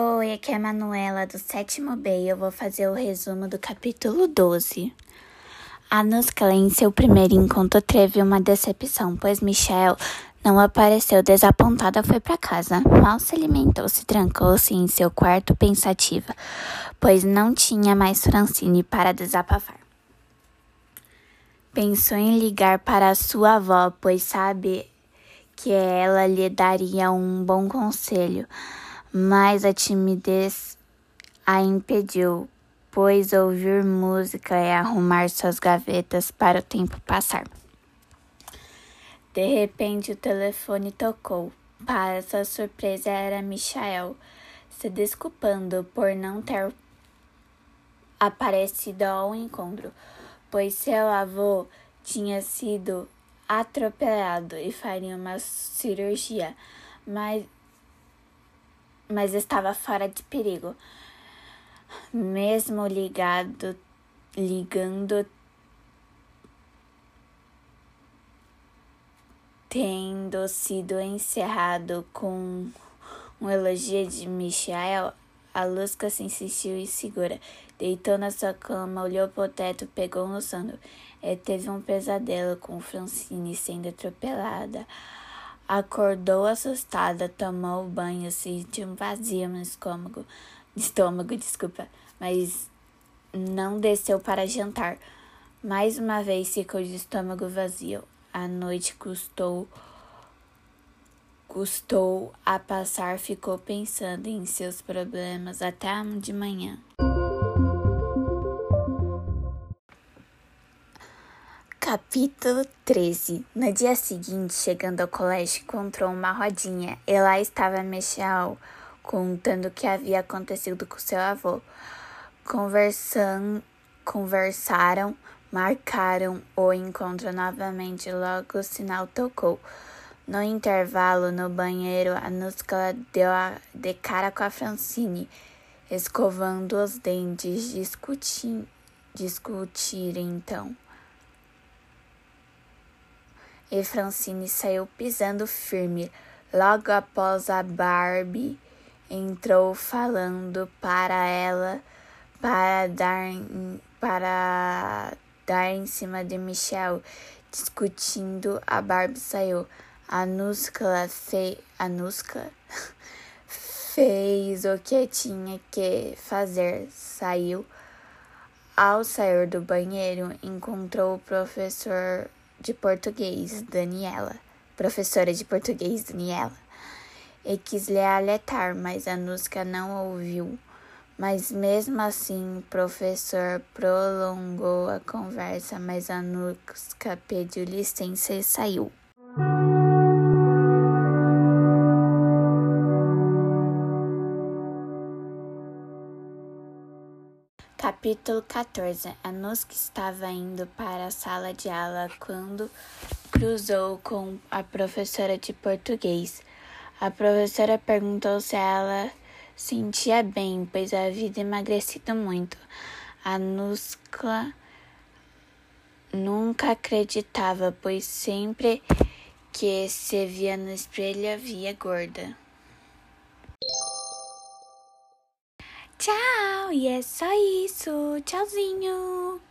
Oi, aqui é a Manuela do sétimo B e eu vou fazer o resumo do capítulo 12. A Nuscla, em seu primeiro encontro, teve uma decepção, pois Michel não apareceu desapontada, foi para casa. Mal se alimentou, se trancou-se em seu quarto pensativa, pois não tinha mais Francine para desabafar. Pensou em ligar para sua avó, pois sabe que ela lhe daria um bom conselho mas a timidez a impediu, pois ouvir música é arrumar suas gavetas para o tempo passar. De repente o telefone tocou. Para sua surpresa era Michael, se desculpando por não ter aparecido ao encontro, pois seu avô tinha sido atropelado e faria uma cirurgia, mas mas estava fora de perigo. Mesmo ligado, ligando, tendo sido encerrado com um elogio de Michael, a Lusca se insistiu insegura. Deitou na sua cama, olhou para o teto, pegou no sono. E teve um pesadelo com Francine sendo atropelada. Acordou assustada, tomou banho, sentiu um vazio no estômago, estômago, desculpa, mas não desceu para jantar. Mais uma vez ficou de estômago vazio. A noite custou custou a passar, ficou pensando em seus problemas até de manhã. Capítulo 13 No dia seguinte, chegando ao colégio, encontrou uma rodinha e lá estava Michel contando o que havia acontecido com seu avô. Conversam, conversaram, marcaram o encontro novamente. Logo o sinal tocou. No intervalo, no banheiro, a Nusca deu a, de cara com a Francine, escovando os dentes, discutir, discutir então e Francine saiu pisando firme. Logo após a Barbie entrou falando para ela para dar para dar em cima de Michel, discutindo. A Barbie saiu. A Nuscla fez a Nuscla fez o que tinha que fazer. Saiu. Ao sair do banheiro, encontrou o professor de português, Daniela, professora de português, Daniela, e quis lhe alertar, mas a Nusca não ouviu. Mas mesmo assim, o professor prolongou a conversa, mas a Nusca pediu licença e saiu. Capítulo 14 A Nusca estava indo para a sala de aula quando cruzou com a professora de português. A professora perguntou se ela sentia bem, pois havia emagrecido muito. A Nusca nunca acreditava, pois sempre que se via no espelho via gorda. Tchau! E é só isso. Tchauzinho!